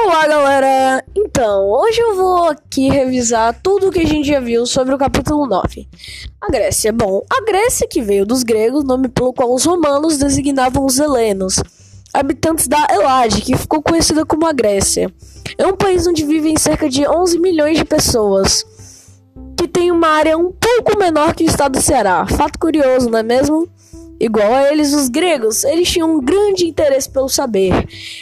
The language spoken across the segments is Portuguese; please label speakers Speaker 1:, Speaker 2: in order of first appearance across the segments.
Speaker 1: Olá, galera! Então, hoje eu vou aqui revisar tudo o que a gente já viu sobre o capítulo 9. A Grécia. Bom, a Grécia, que veio dos gregos, nome pelo qual os romanos designavam os helenos, habitantes da Elade, que ficou conhecida como a Grécia. É um país onde vivem cerca de 11 milhões de pessoas, que tem uma área um pouco menor que o estado do Ceará. Fato curioso, não é mesmo? Igual a eles, os gregos, eles tinham um grande interesse pelo saber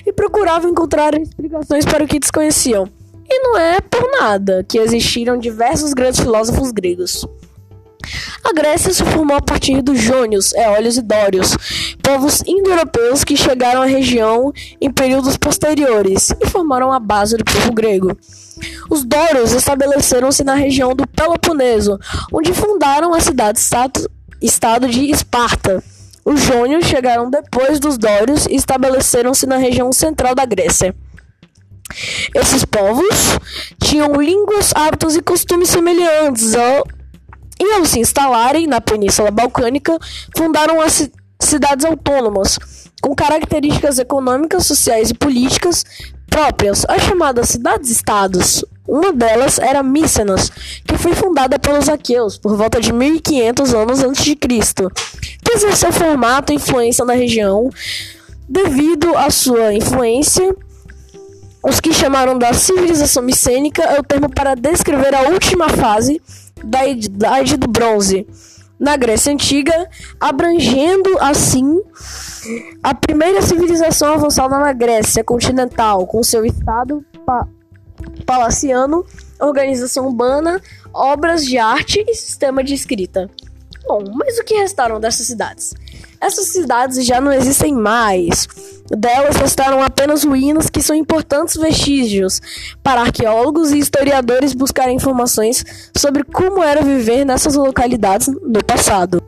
Speaker 1: e procuravam encontrar explicações para o que desconheciam. E não é por nada que existiram diversos grandes filósofos gregos. A Grécia se formou a partir dos jônios, eólios e dórios, povos indo-europeus que chegaram à região em períodos posteriores e formaram a base do povo grego. Os dórios estabeleceram-se na região do Peloponeso, onde fundaram a cidade-estado estado de Esparta. Os jônios chegaram depois dos dórios e estabeleceram-se na região central da Grécia. Esses povos tinham línguas, hábitos e costumes semelhantes ao... e ao se instalarem na Península Balcânica, fundaram as cidades autônomas, com características econômicas, sociais e políticas próprias, as chamadas cidades-estados. Uma delas era Mícenas, que foi fundada pelos aqueus por volta de 1500 anos antes de Cristo, que exerceu formato e influência na região. Devido à sua influência, os que chamaram da civilização micênica é o termo para descrever a última fase da Idade do Bronze na Grécia Antiga, abrangendo assim a primeira civilização avançada na Grécia continental, com seu estado pa palaciano, organização urbana, obras de arte e sistema de escrita. Bom, mas o que restaram dessas cidades? Essas cidades já não existem mais. Delas restaram apenas ruínas que são importantes vestígios para arqueólogos e historiadores buscarem informações sobre como era viver nessas localidades no passado.